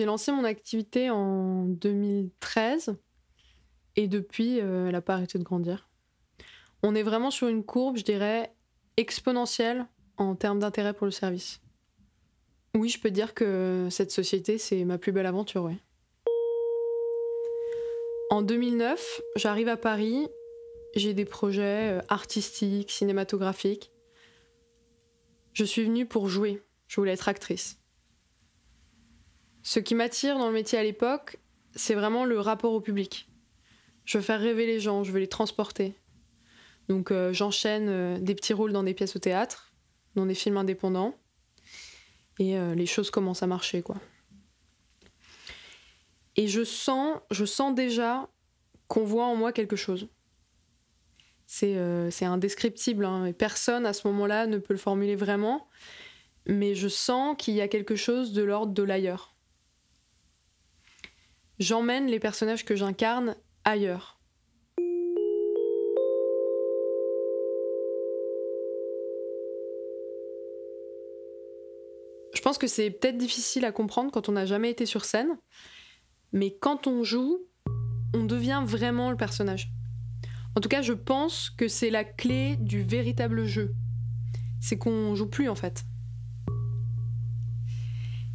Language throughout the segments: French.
J'ai lancé mon activité en 2013 et depuis, elle n'a pas arrêté de grandir. On est vraiment sur une courbe, je dirais, exponentielle en termes d'intérêt pour le service. Oui, je peux dire que cette société, c'est ma plus belle aventure, ouais. En 2009, j'arrive à Paris, j'ai des projets euh, artistiques, cinématographiques. Je suis venue pour jouer, je voulais être actrice. Ce qui m'attire dans le métier à l'époque, c'est vraiment le rapport au public. Je veux faire rêver les gens, je veux les transporter. Donc euh, j'enchaîne euh, des petits rôles dans des pièces au théâtre, dans des films indépendants, et les choses commencent à marcher, quoi. Et je sens, je sens déjà qu'on voit en moi quelque chose. C'est euh, indescriptible, hein, et personne à ce moment-là ne peut le formuler vraiment, mais je sens qu'il y a quelque chose de l'ordre de l'ailleurs. J'emmène les personnages que j'incarne ailleurs. Je pense que c'est peut-être difficile à comprendre quand on n'a jamais été sur scène, mais quand on joue, on devient vraiment le personnage. En tout cas, je pense que c'est la clé du véritable jeu. C'est qu'on joue plus en fait.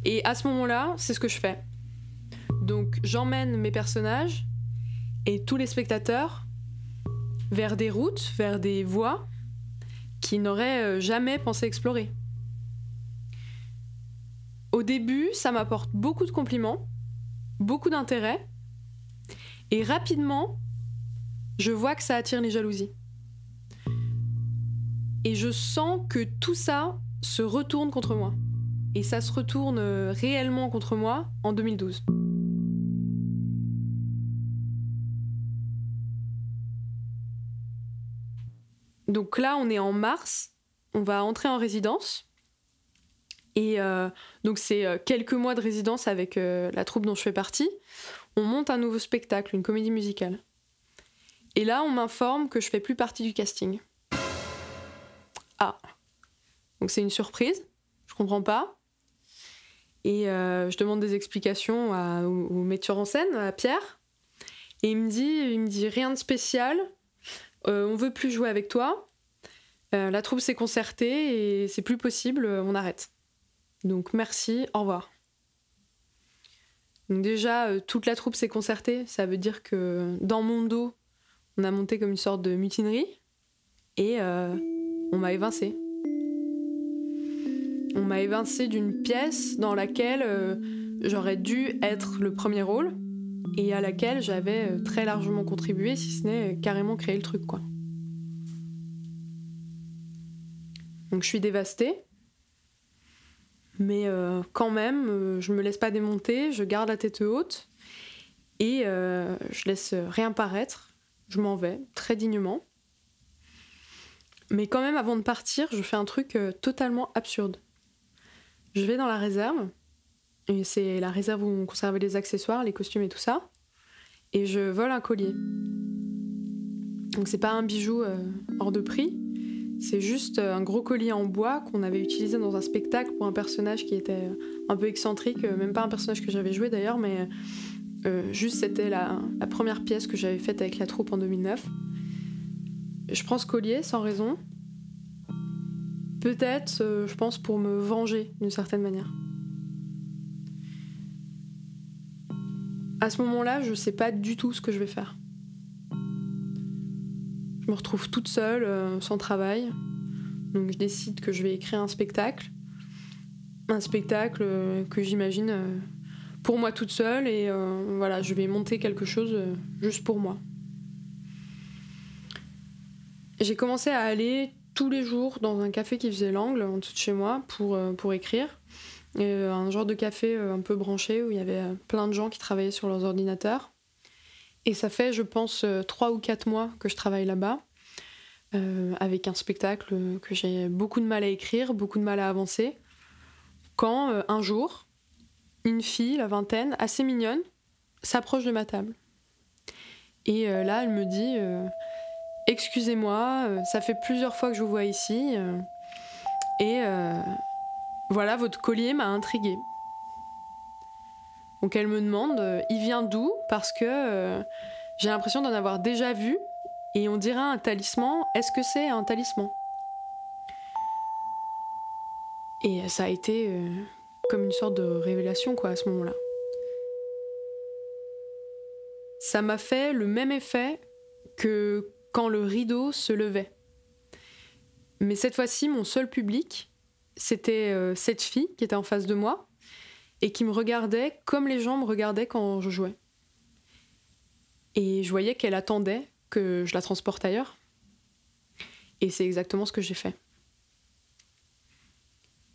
Et à ce moment-là, c'est ce que je fais. Donc j'emmène mes personnages et tous les spectateurs vers des routes, vers des voies qu'ils n'auraient euh, jamais pensé explorer. Au début, ça m'apporte beaucoup de compliments, beaucoup d'intérêt. Et rapidement, je vois que ça attire les jalousies. Et je sens que tout ça se retourne contre moi. Et ça se retourne euh, réellement contre moi en 2012. Donc là, on est en mars, on va entrer en résidence. Et euh, donc c'est euh, quelques mois de résidence avec euh, la troupe dont je fais partie. On monte un nouveau spectacle, une comédie musicale. Et là, on m'informe que je fais plus partie du casting. Ah. Donc c'est une surprise. Je comprends pas. Et je demande des explications au, metteur en scène, à Pierre. Et il me dit, il me dit rien de spécial. On veut plus jouer avec toi. la troupe s'est concertée et c'est plus possible. On arrête. Donc merci, au revoir. Donc déjà, euh, toute la troupe s'est concertée. Ça veut dire que dans mon dos, on a monté comme une sorte de mutinerie et euh, on m'a évincé. On m'a évincé d'une pièce dans laquelle euh, j'aurais dû être le premier rôle et à laquelle j'avais très largement contribué, si ce n'est carrément créé le truc, quoi. Donc je suis dévastée. Mais euh, quand même, euh, je me laisse pas démonter, je garde la tête haute et euh, je laisse rien paraître. Je m'en vais très dignement. Mais quand même, avant de partir, je fais un truc totalement absurde. Je vais dans la réserve, c'est la réserve où on conservait les accessoires, les costumes et tout ça, et je vole un collier. Donc c'est pas un bijou hors de prix, c'est juste euh, un gros collier en bois qu'on avait utilisé dans un spectacle pour un personnage qui était un peu excentrique, euh, même pas un personnage que j'avais joué d'ailleurs, mais euh, juste c'était la, première pièce que j'avais faite avec la troupe en 2009. Je prends ce collier sans raison. Peut-être, je pense, pour me venger d'une certaine manière. À ce moment-là, je sais pas du tout ce que je vais faire. Je me retrouve toute seule, euh, sans travail. Donc je décide que je vais écrire un spectacle. Un spectacle euh, que j'imagine euh, pour moi toute seule et voilà, je vais monter quelque chose juste pour moi. J'ai commencé à aller tous les jours dans un café qui faisait l'angle en dessous de chez moi pour écrire. Un genre de café un peu branché où il y avait plein de gens qui travaillaient sur leurs ordinateurs. Et ça fait, je pense, euh, trois ou quatre mois que je travaille là-bas, euh, avec un spectacle que j'ai beaucoup de mal à écrire, beaucoup de mal à avancer. Quand euh, un jour, une fille, la vingtaine, assez mignonne, s'approche de ma table. Et là, elle me dit Excusez-moi, ça fait plusieurs fois que je vous vois ici. et voilà, votre collier m'a intriguée. Donc elle me demande, il vient d'où? Parce que j'ai l'impression d'en avoir déjà vu et on dirait un talisman. Est-ce que c'est un talisman? Et ça a été comme une sorte de révélation quoi à ce moment-là. Ça m'a fait le même effet que quand le rideau se levait. Mais cette fois-ci, mon seul public, c'était euh, cette fille qui était en face de moi et qui me regardait comme les gens me regardaient quand je jouais. Et je voyais qu'elle attendait que je la transporte ailleurs. Et c'est exactement ce que j'ai fait.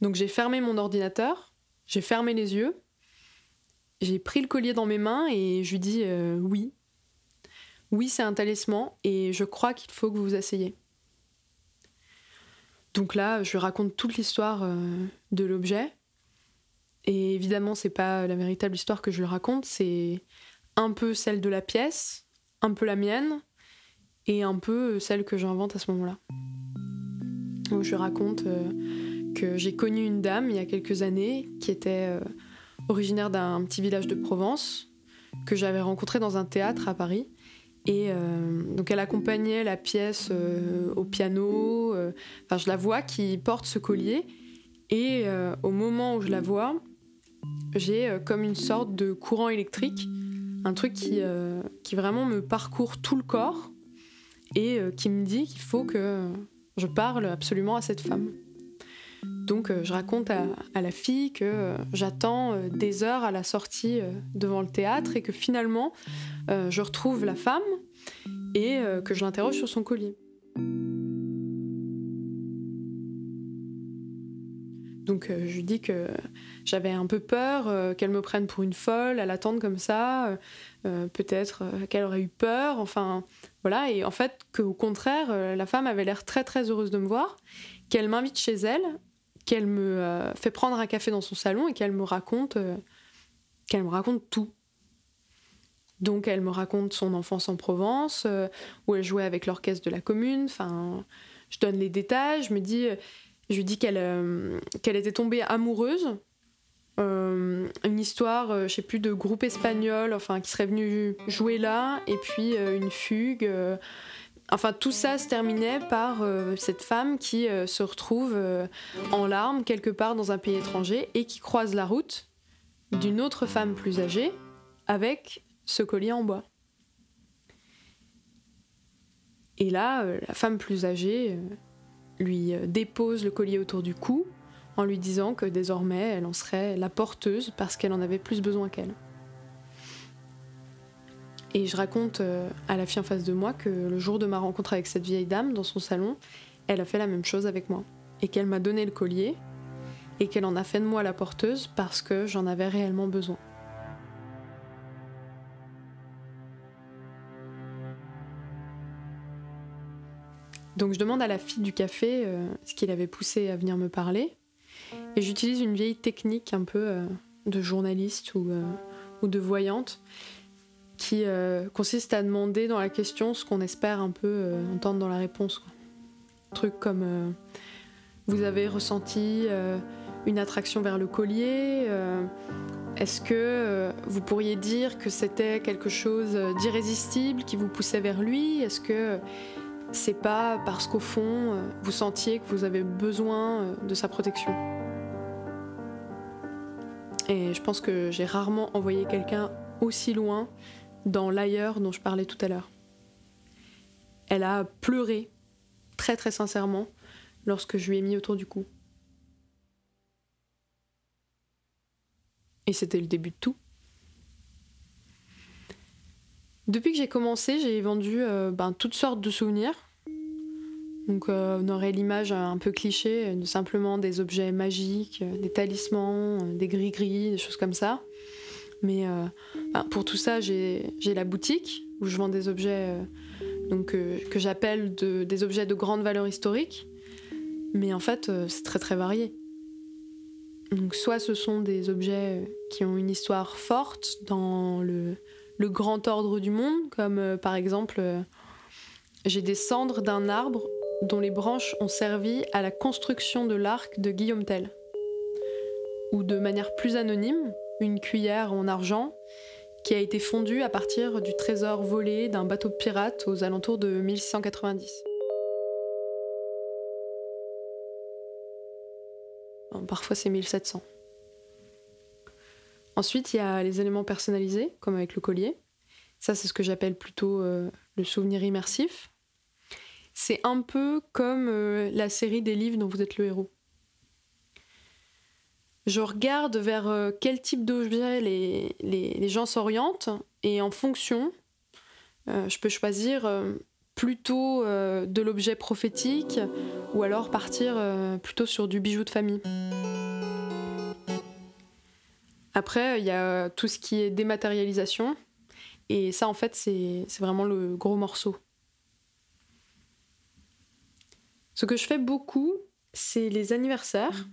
Donc j'ai fermé mon ordinateur, j'ai fermé les yeux, j'ai pris le collier dans mes mains et je lui dis euh, oui. Oui, c'est un talisman et je crois qu'il faut que vous vous asseyez. Donc là, je raconte toute l'histoire euh, de l'objet. Et évidemment, c'est pas la véritable histoire que je raconte, c'est un peu celle de la pièce, un peu la mienne, et un peu celle que j'invente à ce moment-là. Je raconte euh, que j'ai connu une dame il y a quelques années qui était euh, originaire d'un petit village de Provence, que j'avais rencontré dans un théâtre à Paris, et euh, donc elle accompagnait la pièce euh, au piano. Euh, je la vois qui porte ce collier. Et au moment où je la vois, j'ai comme une sorte de courant électrique, un truc qui, qui vraiment me parcourt tout le corps et qui me dit qu'il faut que je parle absolument à cette femme. Donc je raconte à, la fille que j'attends des heures à la sortie devant le théâtre et que finalement euh, je retrouve la femme et euh, que je l'interroge sur son collier. Donc euh, je lui dis que j'avais un peu peur qu'elle me prenne pour une folle à l'attendre comme ça, peut-être qu'elle aurait eu peur, enfin voilà, et en fait qu'au contraire, la femme avait l'air très très heureuse de me voir, qu'elle m'invite chez elle, qu'elle me fait prendre un café dans son salon et qu'elle me raconte qu'elle me raconte tout. Donc elle me raconte son enfance en Provence, euh, où elle jouait avec l'orchestre de la commune. Enfin, je donne les détails. Je me dis, je lui dis qu'elle euh, qu'elle était tombée amoureuse. Euh, une histoire, je sais plus, de groupe espagnol, enfin, qui serait venu jouer là, et puis une fugue. Enfin, tout ça se terminait par cette femme qui se retrouve en larmes quelque part dans un pays étranger et qui croise la route d'une autre femme plus âgée avec ce collier en bois. Et là, euh, la femme plus âgée euh, lui euh, dépose le collier autour du cou en lui disant que désormais elle en serait la porteuse parce qu'elle en avait plus besoin qu'elle. Et je raconte à la fille en face de moi que le jour de ma rencontre avec cette vieille dame dans son salon, elle a fait la même chose avec moi. Et qu'elle m'a donné le collier et qu'elle en a fait de moi la porteuse parce que j'en avais réellement besoin. Donc je demande à la fille du café euh, ce qui l'avait poussé à venir me parler. Et j'utilise une vieille technique un peu euh, de journaliste ou, euh, ou, de voyante qui consiste à demander dans la question ce qu'on espère un peu entendre dans la réponse. Quoi. Truc comme vous avez ressenti une attraction vers le collier Est-ce que vous pourriez dire que c'était quelque chose d'irrésistible qui vous poussait vers lui? Est-ce que c'est pas parce qu'au fond, euh, vous sentiez que vous avez besoin euh, de sa protection? Et je pense que j'ai rarement envoyé quelqu'un aussi loin dans l'ailleurs dont je parlais tout à l'heure. Elle a pleuré, très très sincèrement, lorsque je lui ai mis autour du cou. Et c'était le début de tout. Depuis que j'ai commencé, j'ai vendu euh, ben, toutes sortes de souvenirs. Donc euh, on aurait l'image un peu cliché simplement des objets magiques, euh, des talismans, des gris-gris, des choses comme ça. Mais ben, pour tout ça, j'ai la boutique où je vends des objets donc, que j'appelle des objets de grande valeur historique. Mais en fait, c'est très très varié. Donc soit ce sont des objets qui ont une histoire forte dans le, grand ordre du monde, comme euh, par exemple, euh, j'ai des cendres d'un arbre dont les branches ont servi à la construction de l'arc de Guillaume Tell. Ou de manière plus anonyme, une cuillère en argent qui a été fondue à partir du trésor volé d'un bateau pirate aux alentours de 1690. parfois c'est 1700. Ensuite, il y a les éléments personnalisés, comme avec le collier. Ça, c'est ce que j'appelle plutôt euh, le souvenir immersif. C'est un peu comme euh, la série des livres dont vous êtes le héros. Je regarde vers euh, quel type d'objet les, les, gens s'orientent et en fonction, je peux choisir plutôt de l'objet prophétique ou alors partir plutôt sur du bijou de famille. Après, il y a tout ce qui est dématérialisation. Et ça, en fait, c'est vraiment le gros morceau. Ce que je fais beaucoup, c'est les anniversaires.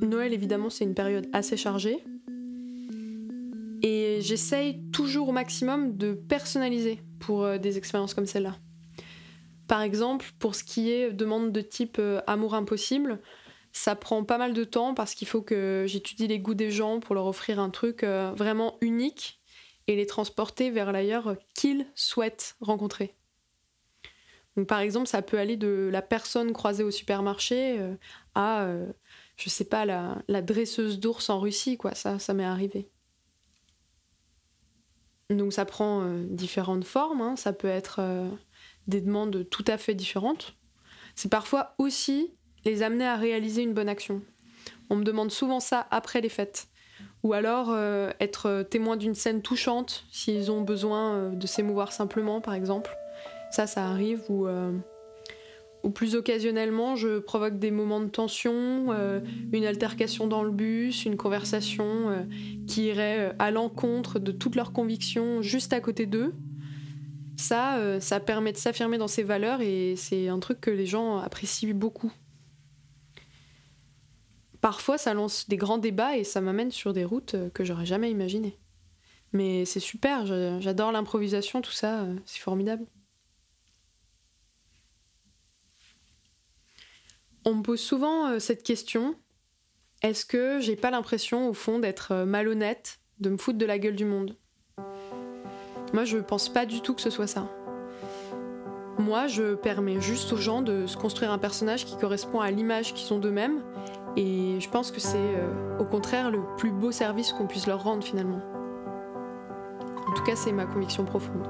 Noël, évidemment, c'est une période assez chargée. Et j'essaye toujours au maximum de personnaliser pour euh, des expériences comme celle-là. Par exemple, pour ce qui est demande de type euh, amour impossible, ça prend pas mal de temps parce qu'il faut que j'étudie les goûts des gens pour leur offrir un truc euh, vraiment unique et les transporter vers l'ailleurs qu'ils souhaitent rencontrer. Donc par exemple, ça peut aller de la personne croisée au supermarché à, je sais pas, la, dresseuse d'ours en Russie, quoi. Ça, ça m'est arrivé. Donc ça prend différentes formes. Hein. Ça peut être des demandes tout à fait différentes. C'est parfois aussi les amener à réaliser une bonne action. On me demande souvent ça après les fêtes. Ou alors euh, être témoin d'une scène touchante, s'ils ont besoin euh, de s'émouvoir simplement, par exemple. Ça, ça arrive. Euh, ou plus occasionnellement, je provoque des moments de tension, une altercation dans le bus, une conversation qui irait à l'encontre de toutes leurs convictions juste à côté d'eux. Ça, ça permet de s'affirmer dans ses valeurs et c'est un truc que les gens apprécient beaucoup. Parfois, ça lance des grands débats et ça m'amène sur des routes euh, que j'aurais jamais imaginées. Mais c'est super, j'adore l'improvisation, tout ça, euh, c'est formidable. On me pose souvent euh, cette question est-ce que j'ai pas l'impression, au fond, d'être malhonnête, de me foutre de la gueule du monde? Moi, je pense pas du tout que ce soit ça. Moi, je permets juste aux gens de se construire un personnage qui correspond à l'image qu'ils ont d'eux-mêmes et je pense que c'est euh, au contraire le plus beau service qu'on puisse leur rendre finalement. En tout cas, c'est ma conviction profonde.